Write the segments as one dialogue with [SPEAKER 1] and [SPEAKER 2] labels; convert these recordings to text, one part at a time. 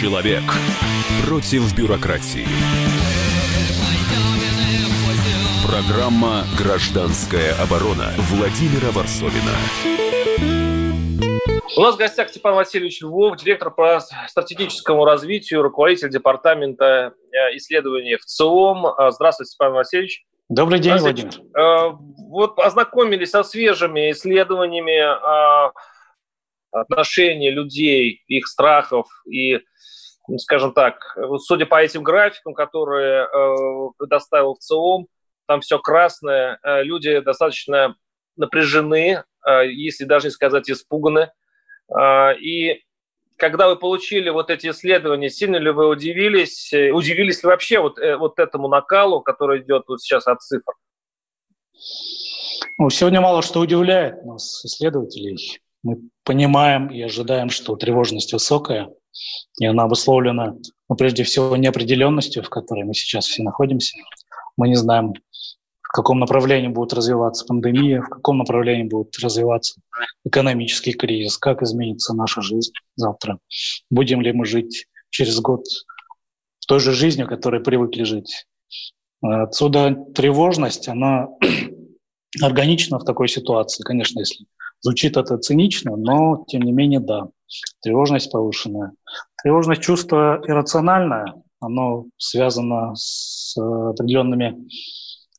[SPEAKER 1] Человек против бюрократии. Программа «Гражданская оборона» Владимира Варсовина.
[SPEAKER 2] У нас в гостях Степан Васильевич Львов, директор по стратегическому развитию, руководитель департамента э, исследований в ЦИОМ. Э, здравствуйте, Степан Васильевич.
[SPEAKER 3] Добрый день, Владимир.
[SPEAKER 2] Э, вот ознакомились со свежими исследованиями отношения людей, их страхов и, скажем так, судя по этим графикам, которые э, предоставил в ЦИОМ, там все красное, э, люди достаточно напряжены, э, если даже не сказать испуганы. И когда вы получили вот эти исследования, сильно ли вы удивились? Удивились ли вообще вот, вот этому накалу, который идет вот сейчас от цифр?
[SPEAKER 3] Ну, сегодня мало что удивляет нас, исследователей. Мы понимаем и ожидаем, что тревожность высокая, и она обусловлена, ну, прежде всего, неопределенностью, в которой мы сейчас все находимся. Мы не знаем, в каком направлении будет развиваться пандемия, в каком направлении будет развиваться экономический кризис, как изменится наша жизнь завтра. Будем ли мы жить через год той же жизнью, которой привыкли жить. Отсюда тревожность, она органична в такой ситуации, конечно, если Звучит это цинично, но тем не менее, да, тревожность повышенная. Тревожность чувство иррациональное, оно связано с определенными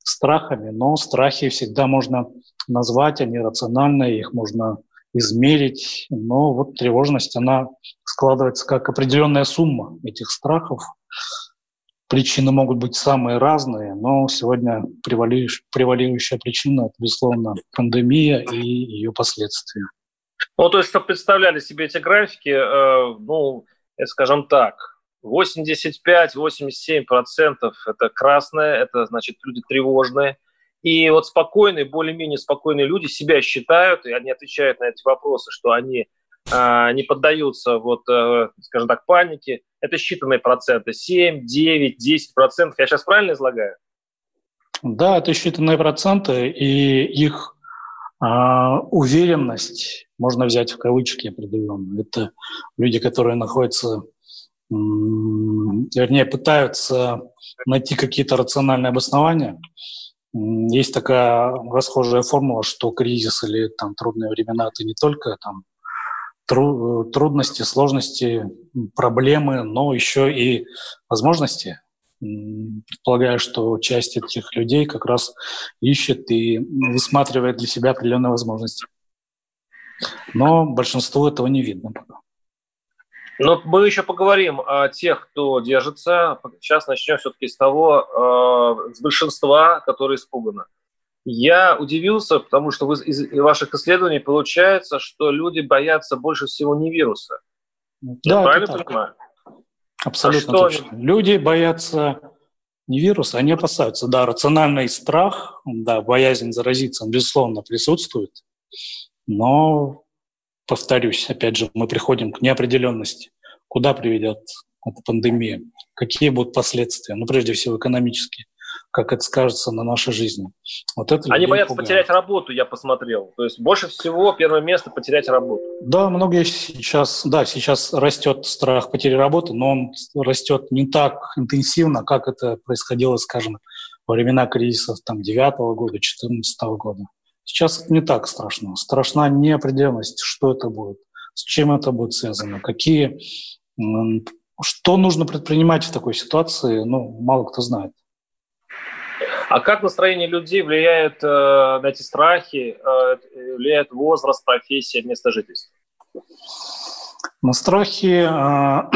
[SPEAKER 3] страхами, но страхи всегда можно назвать, они рациональные, их можно измерить, но вот тревожность, она складывается как определенная сумма этих страхов, Причины могут быть самые разные, но сегодня превалирующая причина – безусловно, пандемия и ее последствия.
[SPEAKER 2] Ну, то есть, чтобы представляли себе эти графики, э, ну, скажем так, 85-87% это красное, это значит люди тревожные. И вот спокойные, более-менее спокойные люди себя считают, и они отвечают на эти вопросы, что они э, не поддаются, вот, э, скажем так, панике, это считанные проценты, 7, 9, 10 процентов. Я сейчас правильно излагаю?
[SPEAKER 3] Да, это считанные проценты, и их э, уверенность можно взять в кавычки определенно. Это люди, которые находятся, вернее, пытаются найти какие-то рациональные обоснования. Есть такая расхожая формула, что кризис или там трудные времена – это не только там трудности, сложности, проблемы, но еще и возможности. Предполагаю, что часть этих людей как раз ищет и высматривает для себя определенные возможности. Но большинству этого не видно пока.
[SPEAKER 2] Но мы еще поговорим о тех, кто держится. Сейчас начнем все-таки с того, э, с большинства, которые испуганы. Я удивился, потому что из ваших исследований получается, что люди боятся больше всего не вируса.
[SPEAKER 3] Да, Я правильно так. понимаю? Абсолютно а точно. Они... Люди боятся не вируса, они опасаются. Да, рациональный страх, да, боязнь заразиться, он, безусловно, присутствует. Но, повторюсь, опять же, мы приходим к неопределенности. Куда приведет эта пандемия? Какие будут последствия? Ну, прежде всего, экономические как это скажется на нашей жизни.
[SPEAKER 2] Вот это Они боятся пугает. потерять работу, я посмотрел. То есть больше всего первое место потерять работу.
[SPEAKER 3] Да, многие сейчас, да, сейчас растет страх потери работы, но он растет не так интенсивно, как это происходило, скажем, во времена кризисов там 9 года, 14 года. Сейчас не так страшно. Страшна неопределенность, что это будет, с чем это будет связано, какие, что нужно предпринимать в такой ситуации, ну, мало кто знает.
[SPEAKER 2] А как настроение людей влияет э, на эти страхи, э, влияет возраст, профессия, место жительства?
[SPEAKER 3] На страхи э,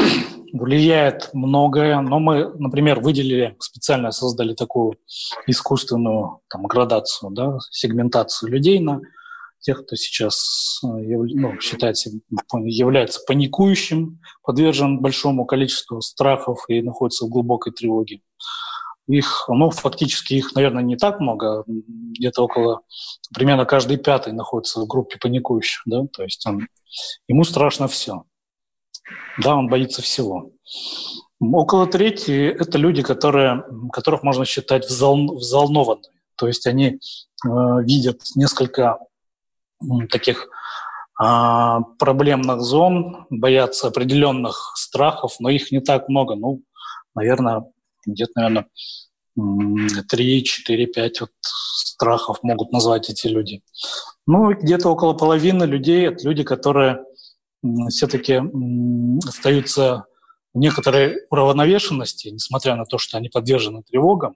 [SPEAKER 3] влияет многое, но мы, например, выделили, специально создали такую искусственную там, градацию, да, сегментацию людей на тех, кто сейчас э, ну, считается, является паникующим, подвержен большому количеству страхов и находится в глубокой тревоге. Их, ну, фактически их, наверное, не так много, где-то около, примерно каждый пятый находится в группе паникующих, да, то есть он, ему страшно все. Да, он боится всего. Около трети – это люди, которые, которых можно считать взол, взволнованными. То есть они э, видят несколько э, таких а, проблемных зон, боятся определенных страхов, но их не так много. Ну, наверное, где-то, наверное, 3, 4, 5 вот страхов могут назвать эти люди. Ну, где-то около половины людей – это люди, которые все-таки остаются в некоторой уравновешенности, несмотря на то, что они подвержены тревогам,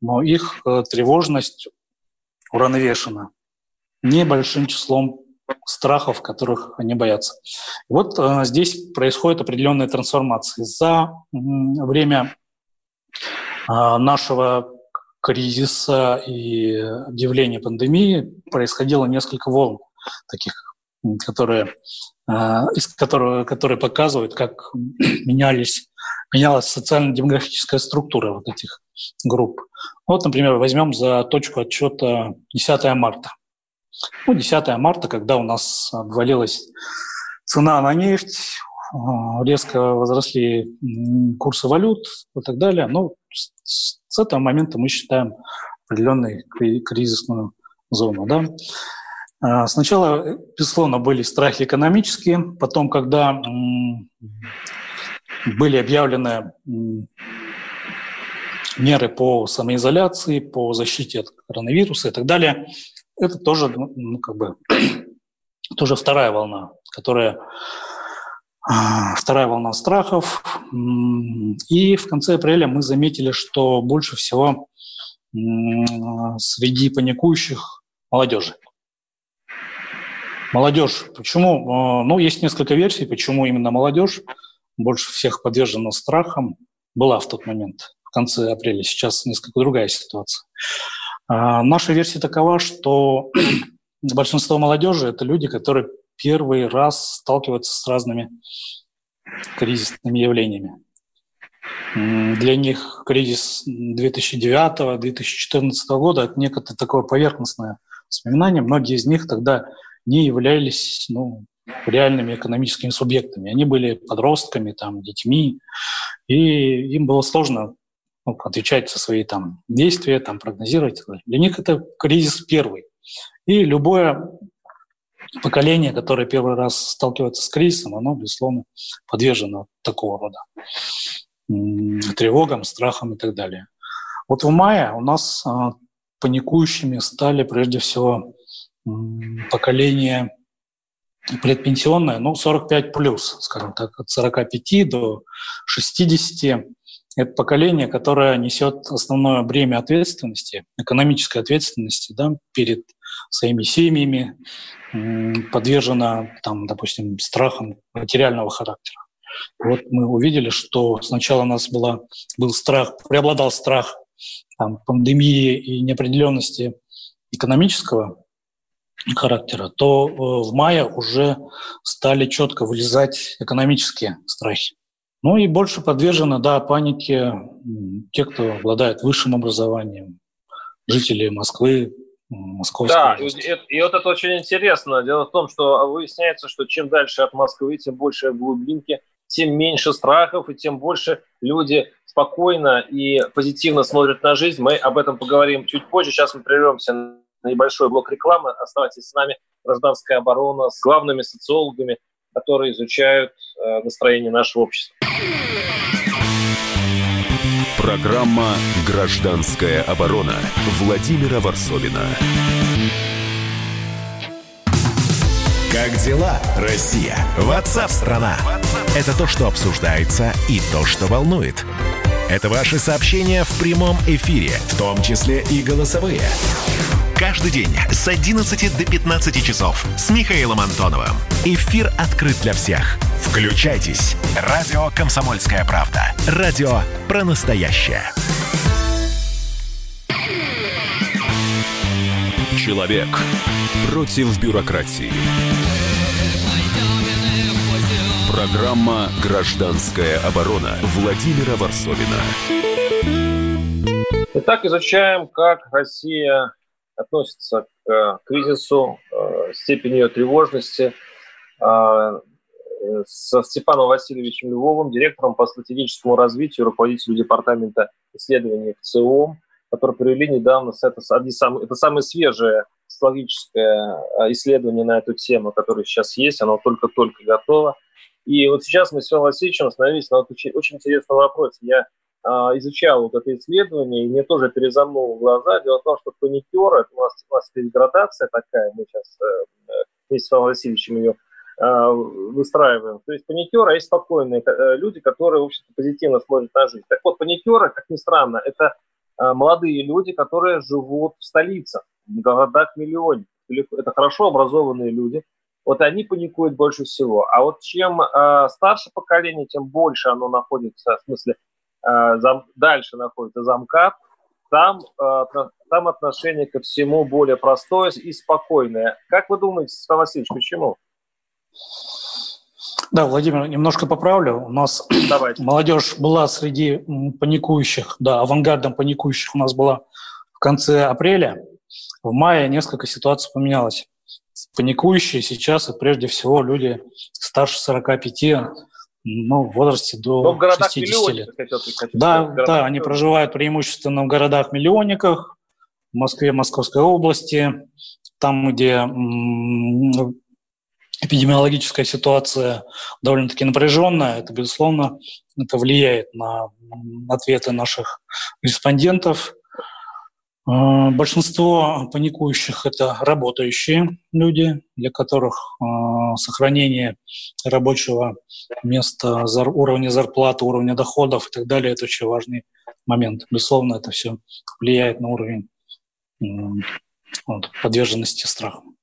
[SPEAKER 3] но их э, тревожность уравновешена небольшим числом страхов, которых они боятся. Вот э, здесь происходит определенная трансформация. За время э, нашего кризиса и объявления пандемии происходило несколько волн таких, которые, э, из которых, которые показывают, как менялись, менялась социально-демографическая структура вот этих групп. Вот, например, возьмем за точку отчета 10 марта. Ну, 10 марта, когда у нас обвалилась цена на нефть, э, резко возросли курсы валют и так далее. Ну, с этого момента мы считаем определенную кризисную зону. Да? А, сначала, безусловно, были страхи экономические, потом, когда были объявлены меры по самоизоляции, по защите от коронавируса и так далее, это тоже, ну, ну как бы, тоже вторая волна, которая а, вторая волна страхов. И в конце апреля мы заметили, что больше всего среди паникующих молодежи. Молодежь. Почему? А, ну, есть несколько версий, почему именно молодежь больше всех подвержена страхам. Была в тот момент, в конце апреля. Сейчас несколько другая ситуация. А, наша версия такова, что большинство молодежи – это люди, которые первый раз сталкиваются с разными кризисными явлениями. Для них кризис 2009-2014 года – это некое такое поверхностное воспоминание. Многие из них тогда не являлись ну, реальными экономическими субъектами. Они были подростками, там, детьми, и им было сложно ну, отвечать за свои там, действия, там, прогнозировать. Для них это кризис первый. И любое поколение, которое первый раз сталкивается с кризисом, оно, безусловно, подвержено такого рода тревогам, страхам и так далее. Вот в мае у нас а, паникующими стали прежде всего поколение предпенсионное, ну, 45 плюс, скажем так, от 45 до 60. Это поколение, которое несет основное бремя ответственности, экономической ответственности да, перед своими семьями, подвержена, там, допустим, страхам материального характера. Вот мы увидели, что сначала у нас была, был страх, преобладал страх там, пандемии и неопределенности экономического характера, то э, в мае уже стали четко вылезать экономические страхи. Ну и больше подвержены, да, панике те, кто обладает высшим образованием, жители Москвы, Московской
[SPEAKER 2] да, области. И, и вот это очень интересно. Дело в том, что выясняется, что чем дальше от Москвы, тем больше глубинки, тем меньше страхов, и тем больше люди спокойно и позитивно смотрят на жизнь. Мы об этом поговорим чуть позже. Сейчас мы прервемся на небольшой блок рекламы. Оставайтесь с нами. Гражданская оборона с главными социологами, которые изучают э, настроение нашего общества.
[SPEAKER 1] Программа «Гражданская оборона» Владимира Варсовина.
[SPEAKER 4] Как дела, Россия? Ватсап-страна! Это то, что обсуждается и то, что волнует. Это ваши сообщения в прямом эфире, в том числе и голосовые. Каждый день с 11 до 15 часов с Михаилом Антоновым. Эфир открыт для всех. Включайтесь. Радио «Комсомольская правда». Радио про настоящее.
[SPEAKER 1] Человек против бюрократии. Программа «Гражданская оборона» Владимира Варсовина.
[SPEAKER 2] Итак, изучаем, как Россия относится к э, кризису, э, степени ее тревожности э, со Степаном Васильевичем Львовым, директором по стратегическому развитию, руководителем департамента исследований в ЦИОМ, который провели недавно, это, это самые свежие социологическое исследование на эту тему, которое сейчас есть, оно только-только готово. И вот сейчас мы с Филом Васильевичем остановились на очень, очень интересном вопросе. Я а, изучал вот это исследование, и мне тоже перезамнул глаза. Дело в том, что паникеры, у нас, у нас есть градация такая, мы сейчас э, вместе с Филом Васильевичем ее а, выстраиваем. То есть паникеры, а есть спокойные э, люди, которые, в общем-то, позитивно смотрят на жизнь. Так вот, паникеры, как ни странно, это молодые люди, которые живут в столицах, в городах-миллионниках. Это хорошо образованные люди, вот они паникуют больше всего. А вот чем э, старше поколение, тем больше оно находится, в смысле, э, зам, дальше находится замкат, там, э, там отношение ко всему более простое и спокойное. Как вы думаете, Сан Васильевич, почему?
[SPEAKER 3] Да, Владимир, немножко поправлю. У нас Давайте. молодежь была среди паникующих, да, авангардом паникующих у нас была в конце апреля. В мае несколько ситуаций поменялось паникующие сейчас, и прежде всего люди старше 45, ну, в возрасте до Но в 60 лет. Хотел, хотел да, да, они проживают преимущественно в городах-миллионниках, в Москве, Московской области, там, где эпидемиологическая ситуация довольно-таки напряженная, это, безусловно, это влияет на ответы наших респондентов. А, большинство паникующих – это работающие люди, для которых а, сохранение рабочего места, уровня зарплаты, уровня доходов и так далее – это очень важный момент. Безусловно, это все влияет на уровень вот, подверженности страху.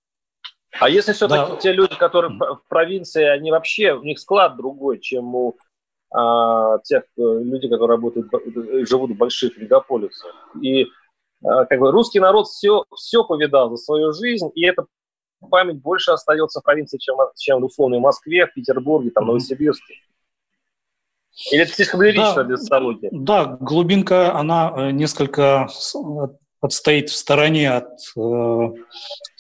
[SPEAKER 2] А если все-таки да. те люди, которые в провинции, они вообще, у них склад другой, чем у а, тех э, людей, которые работают, живут в больших мегаполисах. И как бы русский народ все, все повидал за свою жизнь, и эта память больше остается в провинции, чем, чем в условной Москве, в Петербурге, там, Новосибирске. Или это слишком лирично да, для социологии?
[SPEAKER 3] Да, глубинка, она э, несколько отстоит в стороне от э,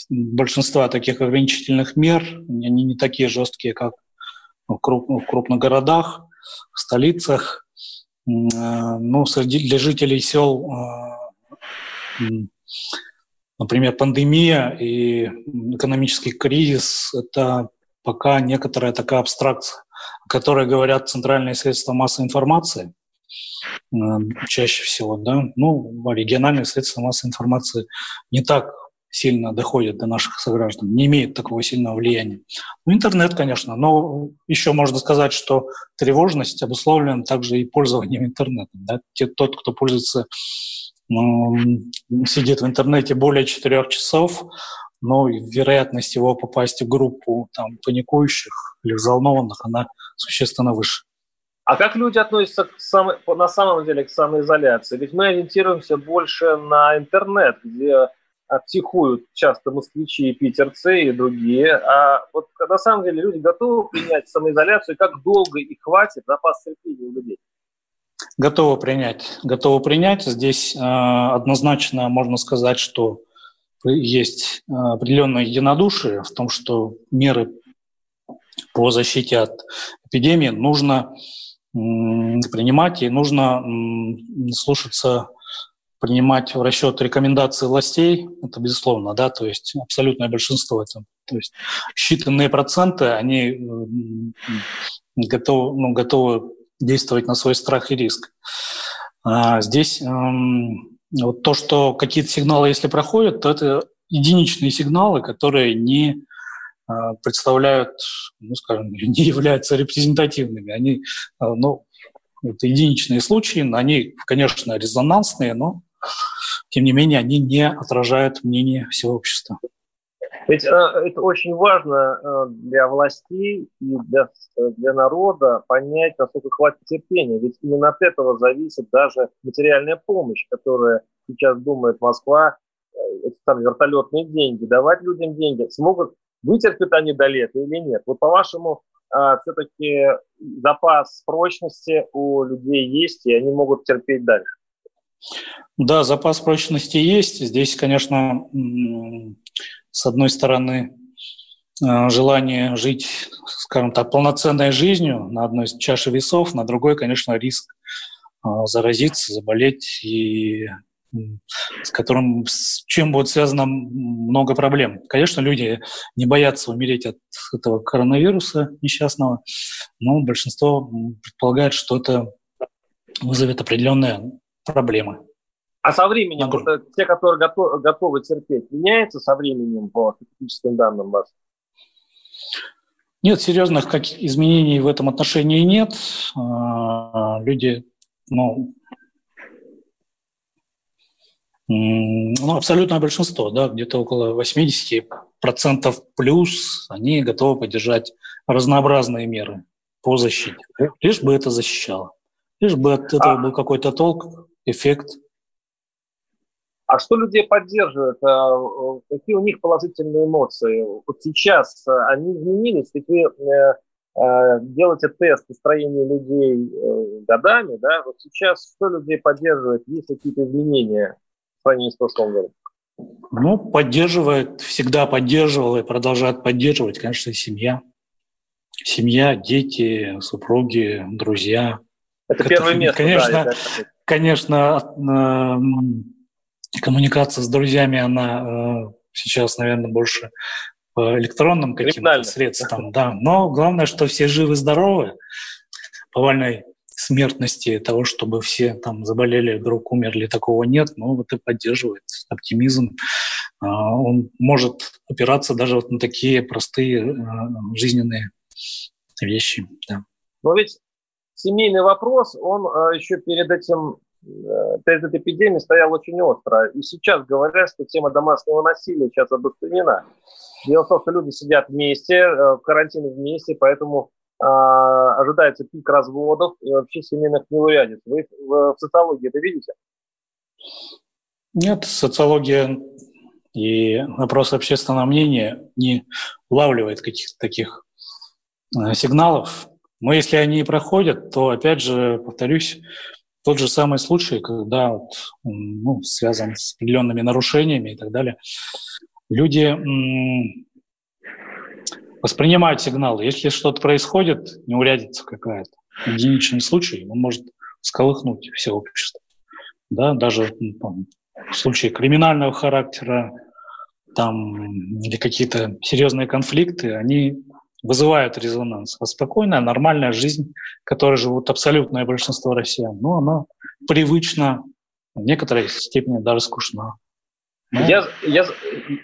[SPEAKER 3] большинства таких ограничительных мер. Они не такие жесткие, как в, круп, в крупных городах, в столицах. Э, ну, среди, для жителей сел э, например, пандемия и экономический кризис – это пока некоторая такая абстракция, о которой говорят центральные средства массовой информации э, чаще всего, да, ну, региональные средства массовой информации не так сильно доходят до наших сограждан, не имеют такого сильного влияния. Ну, интернет, конечно, но еще можно сказать, что тревожность обусловлена также и пользованием интернетом. Да? Тот, кто пользуется сидит в интернете более четырех часов, но вероятность его попасть в группу там, паникующих или взволнованных, она существенно выше.
[SPEAKER 2] А как люди относятся к само, на самом деле к самоизоляции? Ведь мы ориентируемся больше на интернет, где психуют часто москвичи и питерцы и другие. А вот на самом деле люди готовы принять самоизоляцию, как долго и хватит запас терпения у людей?
[SPEAKER 3] Готовы принять. Готовы принять. Здесь э, однозначно можно сказать, что есть э, определенное единодушие в том, что меры по защите от эпидемии нужно принимать и нужно слушаться, принимать в расчет рекомендации властей, это безусловно, да, то есть абсолютное большинство это, то есть считанные проценты, они готовы, ну, готовы действовать на свой страх и риск. А здесь эм, вот то, что какие-то сигналы, если проходят, то это единичные сигналы, которые не э, представляют, ну, скажем, не являются репрезентативными. Они, э, ну, это единичные случаи, они, конечно, резонансные, но тем не менее они не отражают мнение всего общества.
[SPEAKER 2] Ведь э, это очень важно э, для властей и для, для народа понять, насколько хватит терпения. Ведь именно от этого зависит даже материальная помощь, которая сейчас думает Москва, э, там вертолетные деньги, давать людям деньги. Смогут, вытерпят они до лета или нет? Вот по-вашему, все-таки запас прочности у людей есть, и они могут терпеть дальше?
[SPEAKER 3] Да, запас прочности есть. Здесь, конечно, с одной стороны, э, желание жить, скажем так, полноценной жизнью на одной из чаши весов, на другой, конечно, риск э, заразиться, заболеть и с которым, с чем будет связано много проблем. Конечно, люди не боятся умереть от этого коронавируса несчастного, но большинство предполагает, что это вызовет определенные проблемы.
[SPEAKER 2] А со временем, вот, э, те, которые готовы, готовы терпеть, меняется со временем по статистическим данным вас?
[SPEAKER 3] Нет, серьезных как изменений в этом отношении нет. А, люди, ну, ну, абсолютное большинство, да, где-то около 80% плюс, они готовы поддержать разнообразные меры по защите. Лишь бы это защищало. Лишь бы от этого а... был какой-то толк, эффект.
[SPEAKER 2] А что людей поддерживает? А, какие у них положительные эмоции? Вот сейчас а, они изменились, ведь вы э, э, делаете тест настроения людей э, годами, да? Вот сейчас что людей поддерживает? Есть какие-то изменения в сравнении с прошлым годом?
[SPEAKER 3] Ну, поддерживает, всегда поддерживал и продолжает поддерживать, конечно, семья. Семья, дети, супруги, друзья.
[SPEAKER 2] Это, Это первое место.
[SPEAKER 3] Конечно, да, конечно, коммуникация с друзьями, она э, сейчас, наверное, больше по электронным каким-то средствам, да. Но главное, что все живы-здоровы, повальной смертности того, чтобы все там заболели, вдруг умерли, такого нет, но вот и поддерживает оптимизм. А, он может опираться даже вот на такие простые э, жизненные вещи. Да.
[SPEAKER 2] Но ведь семейный вопрос, он э, еще перед этим перед этой эпидемией стоял очень остро. И сейчас говорят, что тема домашнего насилия сейчас обострена. Дело в том, что люди сидят вместе, э, в карантине вместе, поэтому э, ожидается пик разводов и вообще семейных неурядиц. Вы в, в социологии это видите?
[SPEAKER 3] Нет, социология и вопрос общественного мнения не улавливает каких-то таких э, сигналов. Но если они проходят, то, опять же, повторюсь, тот же самый случай, когда вот, ну, связан с определенными нарушениями и так далее, люди м- воспринимают сигналы. Если что-то происходит, неурядица какая-то, единичный случай, он может сколыхнуть все общество. Да, даже там, в случае криминального характера там, или какие-то серьезные конфликты, они вызывают резонанс. А спокойная, нормальная жизнь, которой живут абсолютное большинство россиян, ну, она привычна, в некоторой степени даже скучна.
[SPEAKER 2] Ну. Я, я,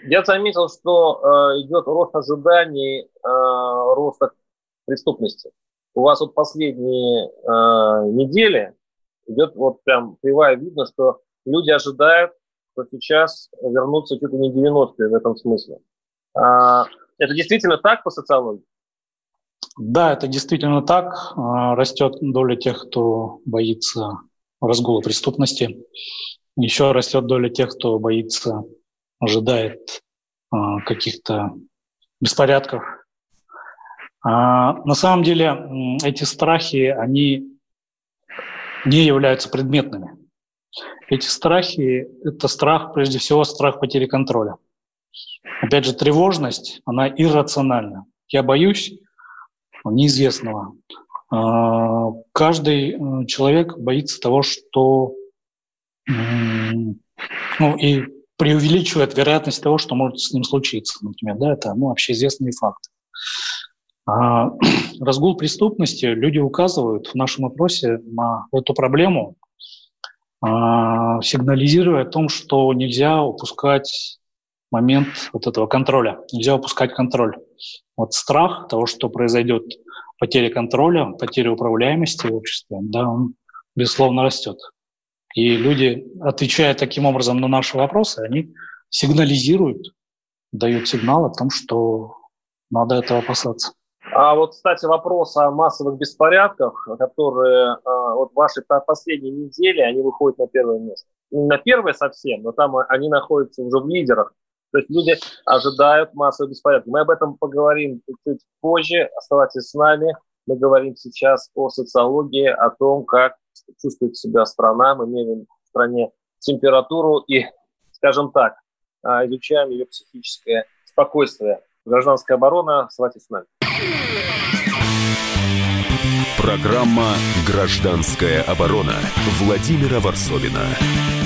[SPEAKER 2] я заметил, что э, идет рост ожиданий э, роста преступности. У вас вот последние э, недели идет вот прям кривая видно, что люди ожидают, что сейчас вернутся чуть ли не 90-е в этом смысле. А, это действительно так по социологии?
[SPEAKER 3] Да, это действительно так. А, растет доля тех, кто боится разгула преступности. Еще растет доля тех, кто боится, ожидает а, каких-то беспорядков. А, на самом деле эти страхи, они не являются предметными. Эти страхи – это страх, прежде всего, страх потери контроля. Опять же, тревожность, она иррациональна. Я боюсь неизвестного. А, каждый э, человек боится того, что ну, и преувеличивает вероятность того, что может с ним случиться, например. Да, это ну, общеизвестный факт. А, разгул преступности люди указывают в нашем опросе на эту проблему, а, сигнализируя о том, что нельзя упускать момент вот этого контроля. Нельзя упускать контроль. Вот страх того, что произойдет потеря контроля, потеря управляемости в обществе, да, он, безусловно, растет. И люди, отвечая таким образом на наши вопросы, они сигнализируют, дают сигнал о том, что надо этого опасаться.
[SPEAKER 2] А вот, кстати, вопрос о массовых беспорядках, которые а, вот ваши последние недели, они выходят на первое место. Не на первое совсем, но там они находятся уже в лидерах то есть люди ожидают массового беспорядка. Мы об этом поговорим чуть позже. Оставайтесь с нами. Мы говорим сейчас о социологии, о том, как чувствует себя страна. Мы меряем в стране температуру и, скажем так, а, изучаем ее психическое спокойствие. Гражданская оборона. Оставайтесь с нами.
[SPEAKER 1] Программа «Гражданская оборона» Владимира Варсовина.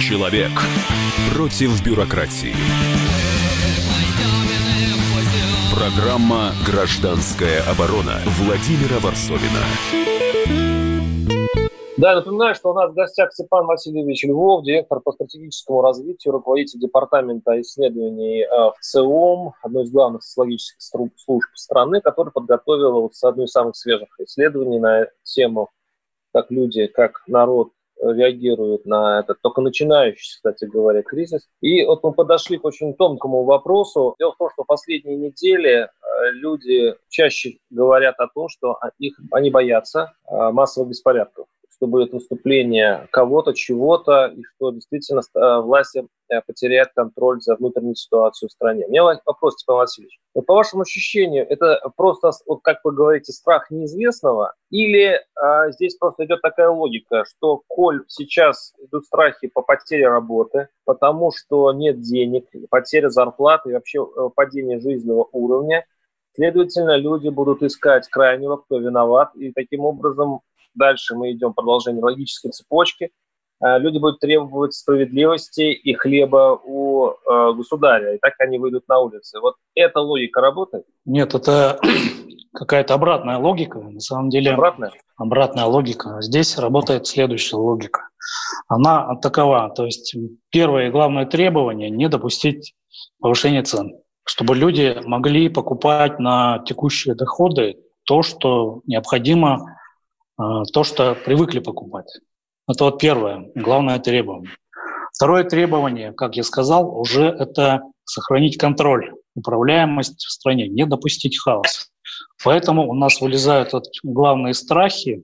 [SPEAKER 1] Человек против бюрократии. Программа «Гражданская оборона» Владимира Варсовина.
[SPEAKER 2] Да, напоминаю, что у нас в гостях Степан Васильевич Львов, директор по стратегическому развитию, руководитель департамента исследований э, в ЦИОМ, одной из главных социологических служб страны, который подготовил вот одну из самых свежих исследований на тему, как люди, как народ реагируют на этот только начинающийся, кстати говоря, кризис. И вот мы подошли к очень тонкому вопросу. Дело в том, что в последние недели э, люди чаще говорят о том, что их, они боятся э, массовых беспорядков что будет наступление кого-то, чего-то, и что действительно э, власти э, потеряют контроль за внутреннюю ситуацию в стране. У меня вопрос, Степан Васильевич. Вот по вашему ощущению, это просто, вот как вы говорите, страх неизвестного, или а, здесь просто идет такая логика, что коль сейчас идут страхи по потере работы, потому что нет денег, потеря зарплаты и вообще э, падение жизненного уровня, Следовательно, люди будут искать крайнего, кто виноват, и таким образом Дальше мы идем продолжение логической цепочки. Э, люди будут требовать справедливости и хлеба у э, государя, и так они выйдут на улицы. Вот эта логика работает?
[SPEAKER 3] Нет, это какая-то обратная логика. На самом деле
[SPEAKER 2] обратная?
[SPEAKER 3] обратная логика. Здесь работает следующая логика. Она такова. То есть первое и главное требование – не допустить повышения цен, чтобы люди могли покупать на текущие доходы то, что необходимо то, что привыкли покупать. Это вот первое, главное требование. Второе требование, как я сказал, уже это сохранить контроль, управляемость в стране, не допустить хаоса. Поэтому у нас вылезают вот главные страхи,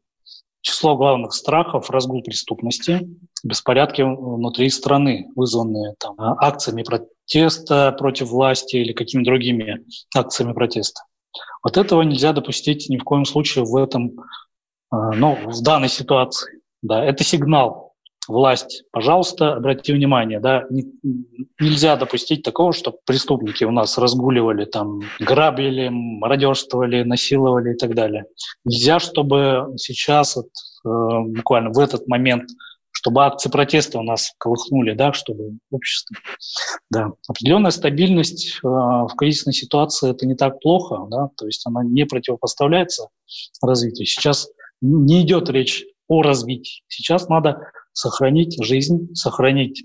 [SPEAKER 3] число главных страхов, разгул преступности, беспорядки внутри страны, вызванные там, акциями протеста против власти или какими-то другими акциями протеста. Вот этого нельзя допустить ни в коем случае в этом а, ну, в данной ситуации, да, это сигнал власть, пожалуйста, обратите внимание, да, не, нельзя допустить такого, чтобы преступники у нас разгуливали, там, грабили, мародерствовали, насиловали и так далее. Нельзя, чтобы сейчас, вот, э, буквально в этот момент, чтобы акции протеста у нас колыхнули, да, чтобы общество, да. Определенная стабильность э, в кризисной ситуации – это не так плохо, да, то есть она не противопоставляется развитию. Сейчас не идет речь о развитии. Сейчас надо сохранить жизнь, сохранить,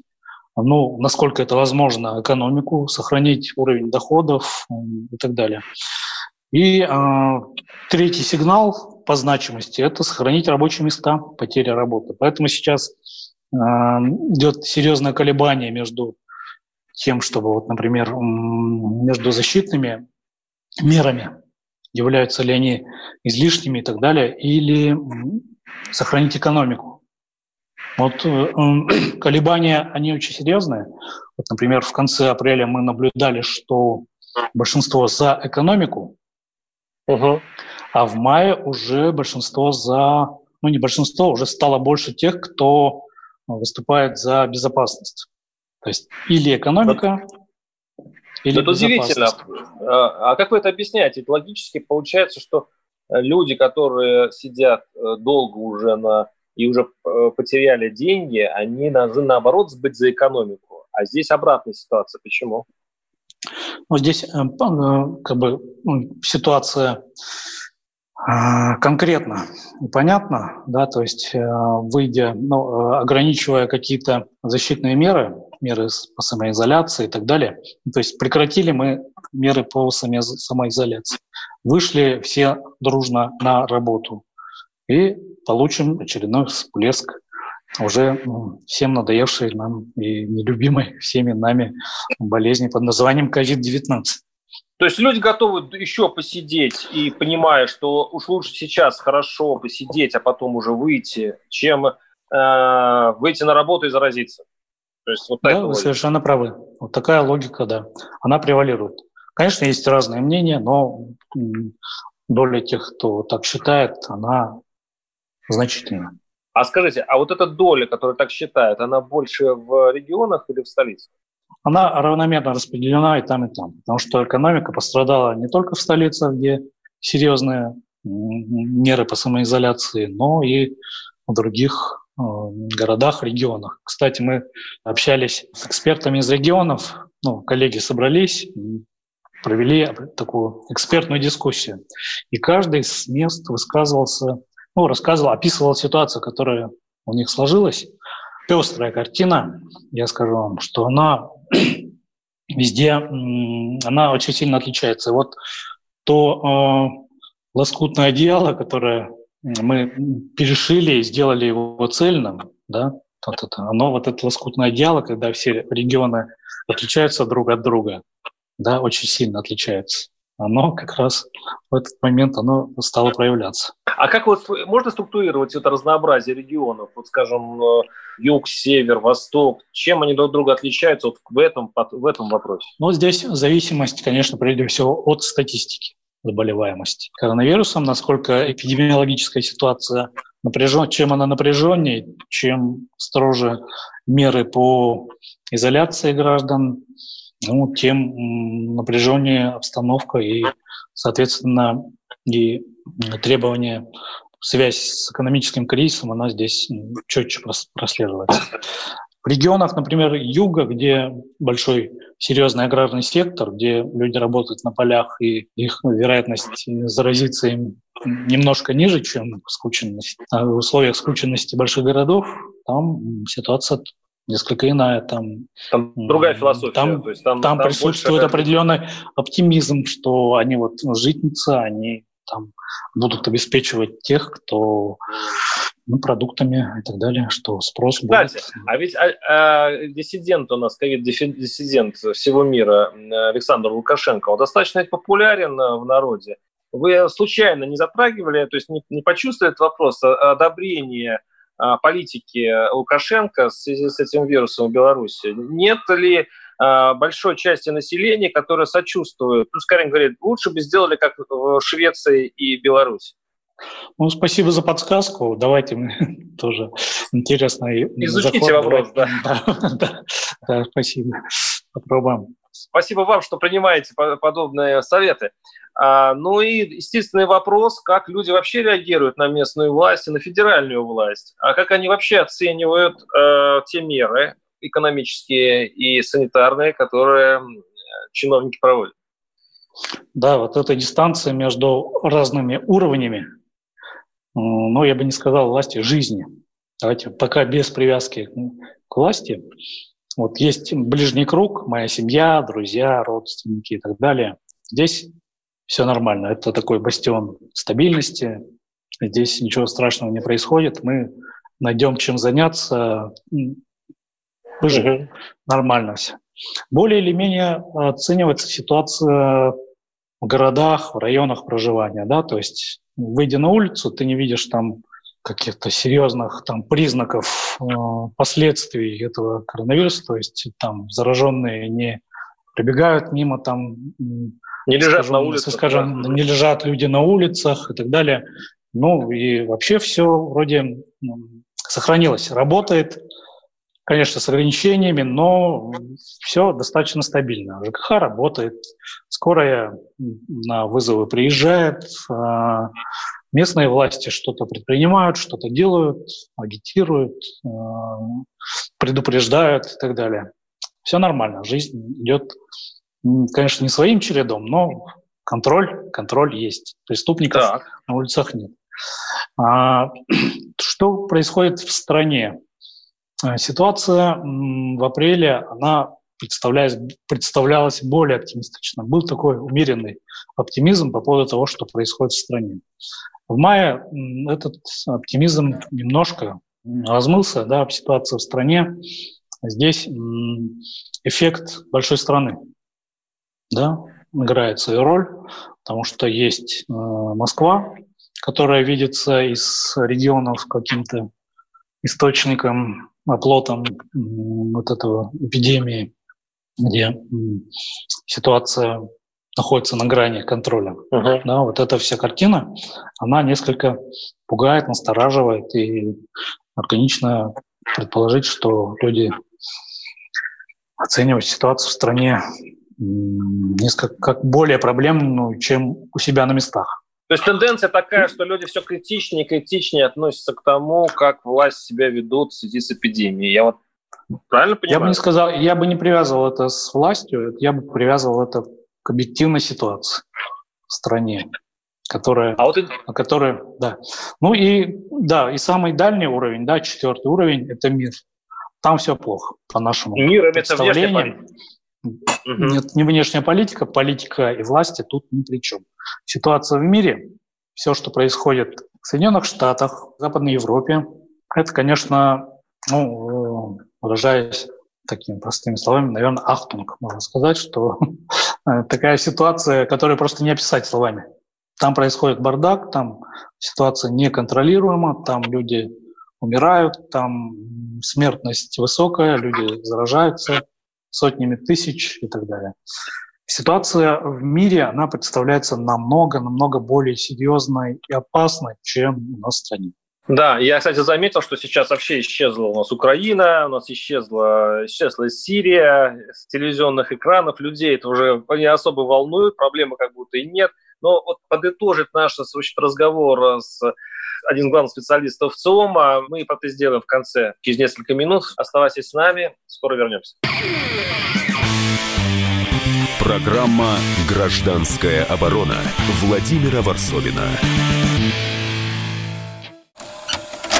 [SPEAKER 3] ну, насколько это возможно, экономику, сохранить уровень доходов и так далее. И э, третий сигнал по значимости – это сохранить рабочие места, потеря работы. Поэтому сейчас э, идет серьезное колебание между тем, чтобы, вот, например, между защитными мерами являются ли они излишними и так далее, или сохранить экономику. Вот э, колебания, они очень серьезные. Вот, например, в конце апреля мы наблюдали, что большинство за экономику, угу. а в мае уже большинство за, ну не большинство, уже стало больше тех, кто выступает за безопасность. То есть или экономика,
[SPEAKER 2] или это удивительно. А, а как вы это объясняете? Логически получается, что э, люди, которые сидят э, долго уже на и уже э, потеряли деньги, они должны наоборот сбыть за экономику. А здесь обратная ситуация. Почему?
[SPEAKER 3] Ну, здесь как бы ну, ситуация а, конкретно понятно, да, то есть выйдя, ну, ограничивая какие-то защитные меры, меры по самоизоляции и так далее. То есть прекратили мы меры по самоизоляции. Вышли все дружно на работу и получим очередной всплеск уже всем надоевшей нам и нелюбимой всеми нами болезни под названием COVID-19.
[SPEAKER 2] То есть люди готовы еще посидеть и понимая, что уж лучше сейчас хорошо посидеть, а потом уже выйти, чем э, выйти на работу и заразиться.
[SPEAKER 3] То есть вот да, вы логика. совершенно правы. Вот такая логика, да. Она превалирует. Конечно, есть разные мнения, но доля тех, кто так считает, она значительна.
[SPEAKER 2] А скажите, а вот эта доля, которая так считает, она больше в регионах или в столице?
[SPEAKER 3] Она равномерно распределена и там, и там. Потому что экономика пострадала не только в столице, где серьезные меры по самоизоляции, но и в других городах, регионах. Кстати, мы общались с экспертами из регионов, ну, коллеги собрались, провели такую экспертную дискуссию. И каждый с мест высказывался ну, рассказывал, описывал ситуацию, которая у них сложилась. Пестрая картина, я скажу вам, что она везде, она очень сильно отличается. Вот то э, лоскутное одеяло, которое мы перешили и сделали его цельным, да, вот это, оно, вот это лоскутное одеяло, когда все регионы отличаются друг от друга, да, очень сильно отличаются оно как раз в этот момент оно стало проявляться.
[SPEAKER 2] А как вот можно структурировать это разнообразие регионов? Вот, скажем, э, юг, север, восток. Чем они друг друга отличаются вот в, этом, в этом вопросе?
[SPEAKER 3] Ну, здесь зависимость, конечно, прежде всего от статистики заболеваемости коронавирусом, насколько эпидемиологическая ситуация напряжен, чем она напряженнее, чем строже меры по изоляции граждан, ну, тем напряженнее обстановка и, соответственно, и требования связь с экономическим кризисом, она здесь четче прослеживается. В регионах, например, юга, где большой серьезный аграрный сектор, где люди работают на полях, и их вероятность заразиться им немножко ниже, чем скученность. А в условиях скученности больших городов там ситуация несколько иная. Там,
[SPEAKER 2] там другая философия.
[SPEAKER 3] Там,
[SPEAKER 2] то есть
[SPEAKER 3] там, там, там присутствует больше... определенный оптимизм, что они вот ну, житницы, они там будут обеспечивать тех, кто ну, продуктами и так далее, что спрос
[SPEAKER 2] Кстати, будет. а ведь а, а, диссидент у нас, ковид-диссидент всего мира Александр Лукашенко, он достаточно популярен э, в народе. Вы случайно не затрагивали, то есть не, не почувствовали этот вопрос одобрения а, политики Лукашенко в связи с этим вирусом в Беларуси? Нет ли а, большой части населения, которое сочувствует? Ну, скорее говорит, лучше бы сделали, как в Швеции и Беларуси.
[SPEAKER 3] Ну, спасибо за подсказку. Давайте мы тоже интересно.
[SPEAKER 2] Изучите заход. вопрос, да.
[SPEAKER 3] Да, да. Да, спасибо. Попробуем.
[SPEAKER 2] Спасибо вам, что принимаете подобные советы. А, ну и естественный вопрос, как люди вообще реагируют на местную власть и на федеральную власть, а как они вообще оценивают э, те меры экономические и санитарные, которые чиновники проводят.
[SPEAKER 3] Да, вот эта дистанция между разными уровнями, ну, я бы не сказал власти, жизни. Давайте пока без привязки к власти. Вот есть ближний круг, моя семья, друзья, родственники и так далее. Здесь все нормально. Это такой бастион стабильности. Здесь ничего страшного не происходит. Мы найдем чем заняться. Выживем. Угу. Нормально все. Более или менее оценивается ситуация в городах, в районах проживания. Да? То есть, выйдя на улицу, ты не видишь там каких-то серьезных там признаков э, последствий этого коронавируса, то есть там зараженные не прибегают мимо там
[SPEAKER 2] не лежат скажем, на улицах.
[SPEAKER 3] Скажем, да. не лежат люди на улицах и так далее. Ну и вообще все вроде сохранилось, работает, конечно, с ограничениями, но все достаточно стабильно. ЖКХ работает, скорая на вызовы приезжает, а, местные власти что-то предпринимают, что-то делают, агитируют, а, предупреждают и так далее. Все нормально, жизнь идет конечно, не своим чередом, но контроль, контроль есть. Преступников так. на улицах нет. А, что происходит в стране? А, ситуация в апреле, она представлялась, представлялась более оптимистично. Был такой умеренный оптимизм по поводу того, что происходит в стране. В мае этот оптимизм немножко размылся, да, ситуация в стране. Здесь эффект большой страны да, играет свою роль, потому что есть э, Москва, которая видится из регионов каким-то источником оплотом вот этого эпидемии, где ситуация находится на грани контроля. Uh-huh. Да, вот эта вся картина, она несколько пугает, настораживает и органично предположить, что люди оценивают ситуацию в стране несколько как более проблемную, чем у себя на местах.
[SPEAKER 2] То есть тенденция такая, что люди все критичнее и критичнее относятся к тому, как власть себя ведут в связи с эпидемией. Я вот правильно понимаю?
[SPEAKER 3] Я бы не сказал, я бы не привязывал это с властью, я бы привязывал это к объективной ситуации в стране, которая, а вот... которая, да. Ну и да, и самый дальний уровень, да, четвертый уровень – это мир. Там все плохо, по нашему
[SPEAKER 2] Мир представлениям.
[SPEAKER 3] Нет, не внешняя политика, политика и власти тут ни при чем. Ситуация в мире, все, что происходит в Соединенных Штатах, в Западной Европе, это, конечно, ну, выражаясь такими простыми словами, наверное, ахтунг, можно сказать, что такая ситуация, которую просто не описать словами. Там происходит бардак, там ситуация неконтролируема, там люди умирают, там смертность высокая, люди заражаются сотнями тысяч и так далее. Ситуация в мире, она представляется намного-намного более серьезной и опасной, чем у нас в стране.
[SPEAKER 2] Да, я, кстати, заметил, что сейчас вообще исчезла у нас Украина, у нас исчезла, исчезла Сирия с телевизионных экранов. Людей это уже не особо волнует, проблемы как будто и нет. Но вот подытожить наш значит, разговор с один из главных специалистов ЦИОМа. Мы это сделаем в конце, через несколько минут. Оставайтесь с нами, скоро вернемся.
[SPEAKER 1] Программа «Гражданская оборона» Владимира Варсовина.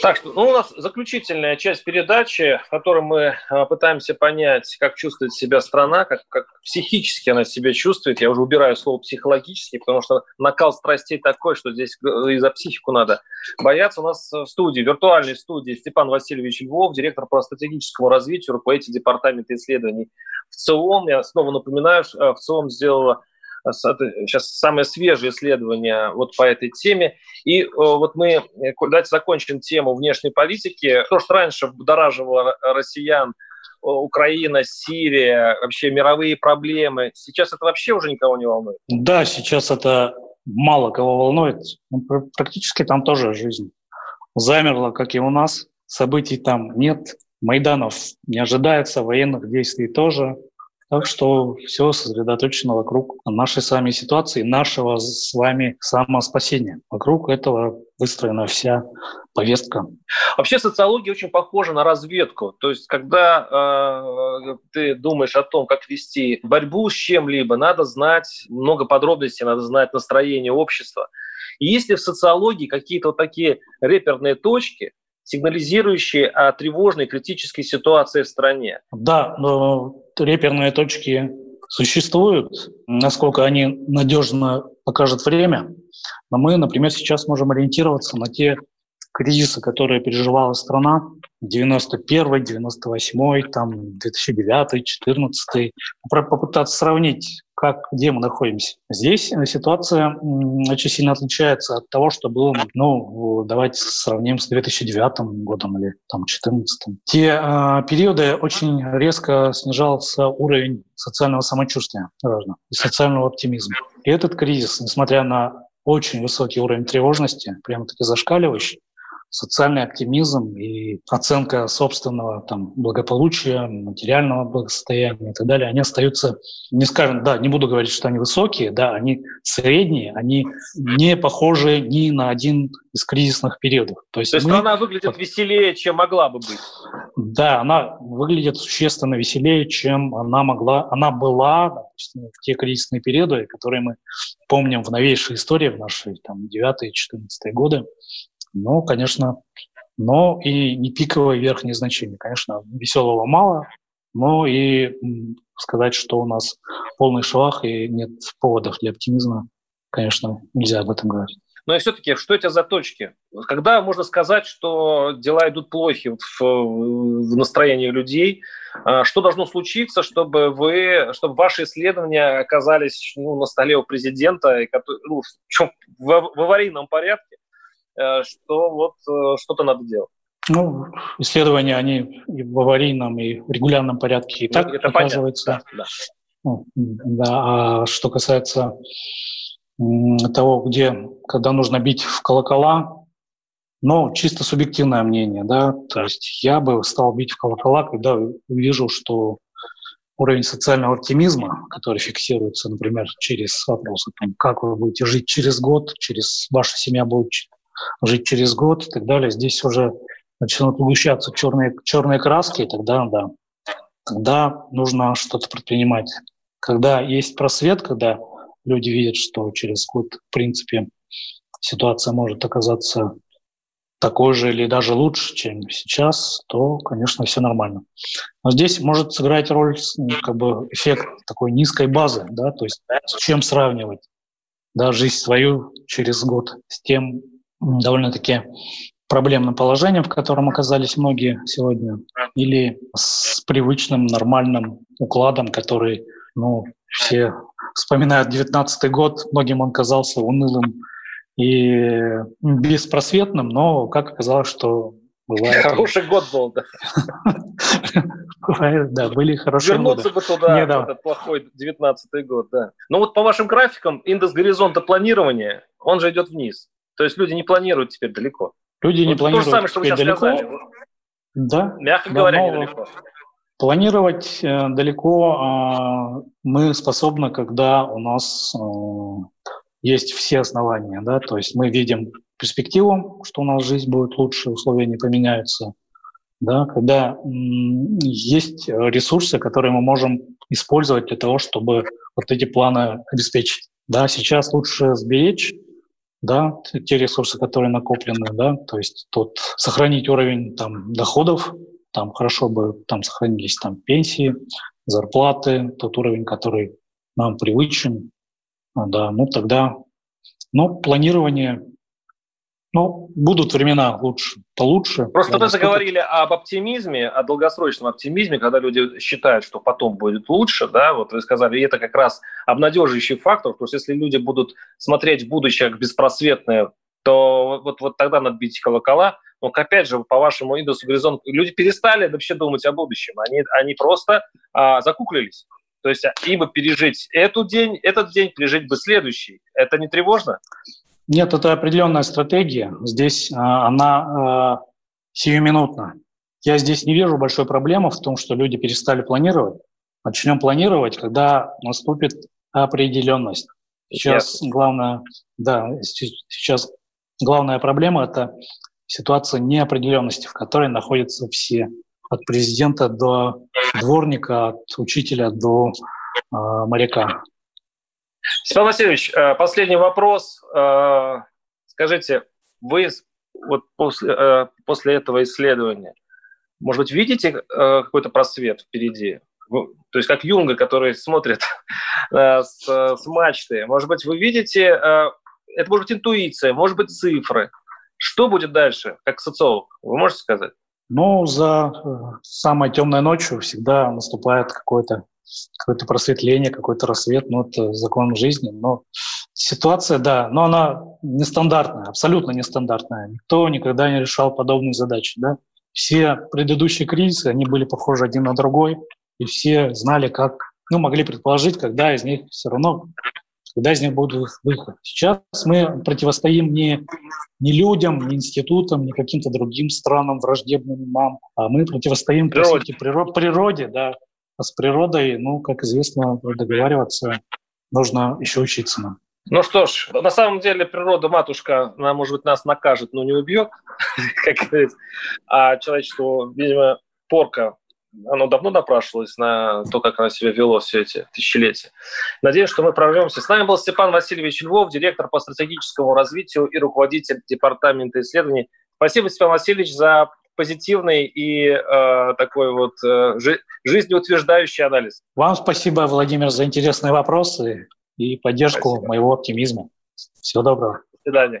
[SPEAKER 2] Так что, ну, у нас заключительная часть передачи, в которой мы а, пытаемся понять, как чувствует себя страна, как, как психически она себя чувствует. Я уже убираю слово психологически, потому что накал страстей такой, что здесь и за психику надо бояться. У нас в студии, в виртуальной студии Степан Васильевич Львов, директор по стратегическому развитию, руководитель департамента исследований в ЦИОМ. Я снова напоминаю, в ЦИОМ сделала сейчас самое свежее исследование вот по этой теме. И э, вот мы, э, давайте закончим тему внешней политики. То, что раньше будораживало россиян, Украина, Сирия, вообще мировые проблемы, сейчас это вообще уже никого не волнует?
[SPEAKER 3] Да, сейчас это мало кого волнует. Ну, практически там тоже жизнь замерла, как и у нас. Событий там нет, Майданов не ожидается, военных действий тоже. Так что все сосредоточено вокруг нашей с вами ситуации, нашего с вами самоспасения. Вокруг этого выстроена вся повестка.
[SPEAKER 2] Вообще социология очень похожа на разведку. То есть, когда э, ты думаешь о том, как вести борьбу с чем-либо, надо знать много подробностей, надо знать настроение общества. И если в социологии какие-то вот такие реперные точки, сигнализирующие о тревожной критической ситуации в стране.
[SPEAKER 3] Да, но реперные точки существуют. Насколько они надежно покажет время. Но мы, например, сейчас можем ориентироваться на те кризисы, которые переживала страна, 91 98 там, 2009 14 попытаться сравнить, как, где мы находимся. Здесь ситуация очень сильно отличается от того, что было, ну, давайте сравним с 2009 годом или там 2014. Те э, периоды очень резко снижался уровень социального самочувствия граждан и социального оптимизма. И этот кризис, несмотря на очень высокий уровень тревожности, прямо-таки зашкаливающий, социальный оптимизм и оценка собственного там, благополучия, материального благосостояния и так далее, они остаются, не скажем, да, не буду говорить, что они высокие, да, они средние, они не похожи ни на один из кризисных периодов.
[SPEAKER 2] То есть, То есть мы... страна выглядит веселее, чем могла бы быть.
[SPEAKER 3] Да, она выглядит существенно веселее, чем она могла, она была допустим, в те кризисные периоды, которые мы помним в новейшей истории, в нашей там 9-14 годы. Ну, конечно, но и не пиковое верхнее значение. Конечно, веселого мало, но и сказать, что у нас полный швах и нет поводов для оптимизма, конечно, нельзя об этом говорить.
[SPEAKER 2] Но и все-таки, что это за точки? Когда можно сказать, что дела идут плохи в, в настроении людей? А, что должно случиться, чтобы вы, чтобы ваши исследования оказались ну, на столе у президента, и, ну, в, в аварийном порядке, что вот э, что-то надо делать.
[SPEAKER 3] Ну, исследования, они и в аварийном, и в регулярном порядке и ну, так это оказываются. Да, да. Ну, да, а что касается того, где, когда нужно бить в колокола, ну, чисто субъективное мнение, да, то есть я бы стал бить в колокола, когда вижу, что уровень социального оптимизма, который фиксируется, например, через вопросы, там, как вы будете жить через год, через ваша семья будет жить через год и так далее. Здесь уже начнут сгущаться черные, черные краски, и тогда, да, тогда нужно что-то предпринимать. Когда есть просвет, когда люди видят, что через год, в принципе, ситуация может оказаться такой же или даже лучше, чем сейчас, то, конечно, все нормально. Но здесь может сыграть роль как бы эффект такой низкой базы, да, то есть с чем сравнивать да, жизнь свою через год с тем, довольно-таки проблемным положением, в котором оказались многие сегодня, или с привычным нормальным укладом, который, ну, все вспоминают 19 год, многим он казался унылым и беспросветным, но как оказалось, что
[SPEAKER 2] бывает... Хороший год был, да.
[SPEAKER 3] Да, были хорошие
[SPEAKER 2] Вернуться бы туда, этот плохой 19 год, да. Ну вот по вашим графикам индекс горизонта планирования, он же идет вниз. То есть люди не планируют теперь далеко.
[SPEAKER 3] Люди не вот планируют то же самое, что сейчас далеко. сказали.
[SPEAKER 2] Да. Мягко да, говоря, недалеко.
[SPEAKER 3] Планировать э, далеко э, мы способны, когда у нас э, есть все основания, да, то есть мы видим перспективу, что у нас жизнь будет лучше, условия не поменяются, да, когда есть ресурсы, которые мы можем использовать для того, чтобы вот эти планы обеспечить. Да, сейчас лучше сберечь да, те ресурсы, которые накоплены, да, то есть тут сохранить уровень там доходов, там хорошо бы там сохранились там пенсии, зарплаты, тот уровень, который нам привычен, да, ну тогда, ну, планирование ну, будут времена лучше, получше.
[SPEAKER 2] Просто вы заговорили об оптимизме, о долгосрочном оптимизме, когда люди считают, что потом будет лучше, да, вот вы сказали, и это как раз обнадеживающий фактор, то есть если люди будут смотреть в будущее как беспросветное, то вот, вот тогда надо бить колокола. Но, опять же, по вашему индусу горизонт, люди перестали вообще думать о будущем, они, они просто а, закуклились. То есть им бы пережить эту день, этот день, пережить бы следующий. Это не тревожно?
[SPEAKER 3] Нет, это определенная стратегия. Здесь а, она а, сиюминутна. Я здесь не вижу большой проблемы в том, что люди перестали планировать. Начнем планировать, когда наступит определенность. Сейчас yes. главное, да, сейчас главная проблема это ситуация неопределенности, в которой находятся все, от президента до дворника, от учителя до э, моряка.
[SPEAKER 2] Степан Васильевич, э, последний вопрос. Э, скажите, вы вот после, э, после этого исследования, может быть, видите какой-то просвет впереди? То есть как Юнга, который смотрит с, с мачты. Может быть, вы видите, это может быть интуиция, может быть, цифры. Что будет дальше, как социолог? Вы можете сказать?
[SPEAKER 3] Ну, за э, самой темной ночью всегда наступает какое-то какое-то просветление, какой-то рассвет, ну, это закон жизни. Но ситуация, да, но она нестандартная, абсолютно нестандартная. Никто никогда не решал подобные задачи, да. Все предыдущие кризисы, они были похожи один на другой, и все знали, как, ну, могли предположить, когда из них все равно когда из них будет выход. Сейчас мы противостоим не, не людям, не институтам, не каким-то другим странам, враждебным нам, а мы противостоим природе. по сути, природе, природе, да. А с природой, ну, как известно, договариваться нужно еще учиться нам.
[SPEAKER 2] Ну что ж, на самом деле природа, матушка, она, может быть, нас накажет, но не убьет, как говорится. А человечеству, видимо, порка оно давно напрашивалось на то, как оно себя вело все эти тысячелетия. Надеюсь, что мы прорвемся. С нами был Степан Васильевич Львов, директор по стратегическому развитию и руководитель департамента исследований. Спасибо, Степан Васильевич, за позитивный и э, такой вот э, жи- жизнеутверждающий анализ.
[SPEAKER 3] Вам спасибо, Владимир, за интересные вопросы и поддержку спасибо. моего оптимизма. Всего доброго.
[SPEAKER 2] До свидания.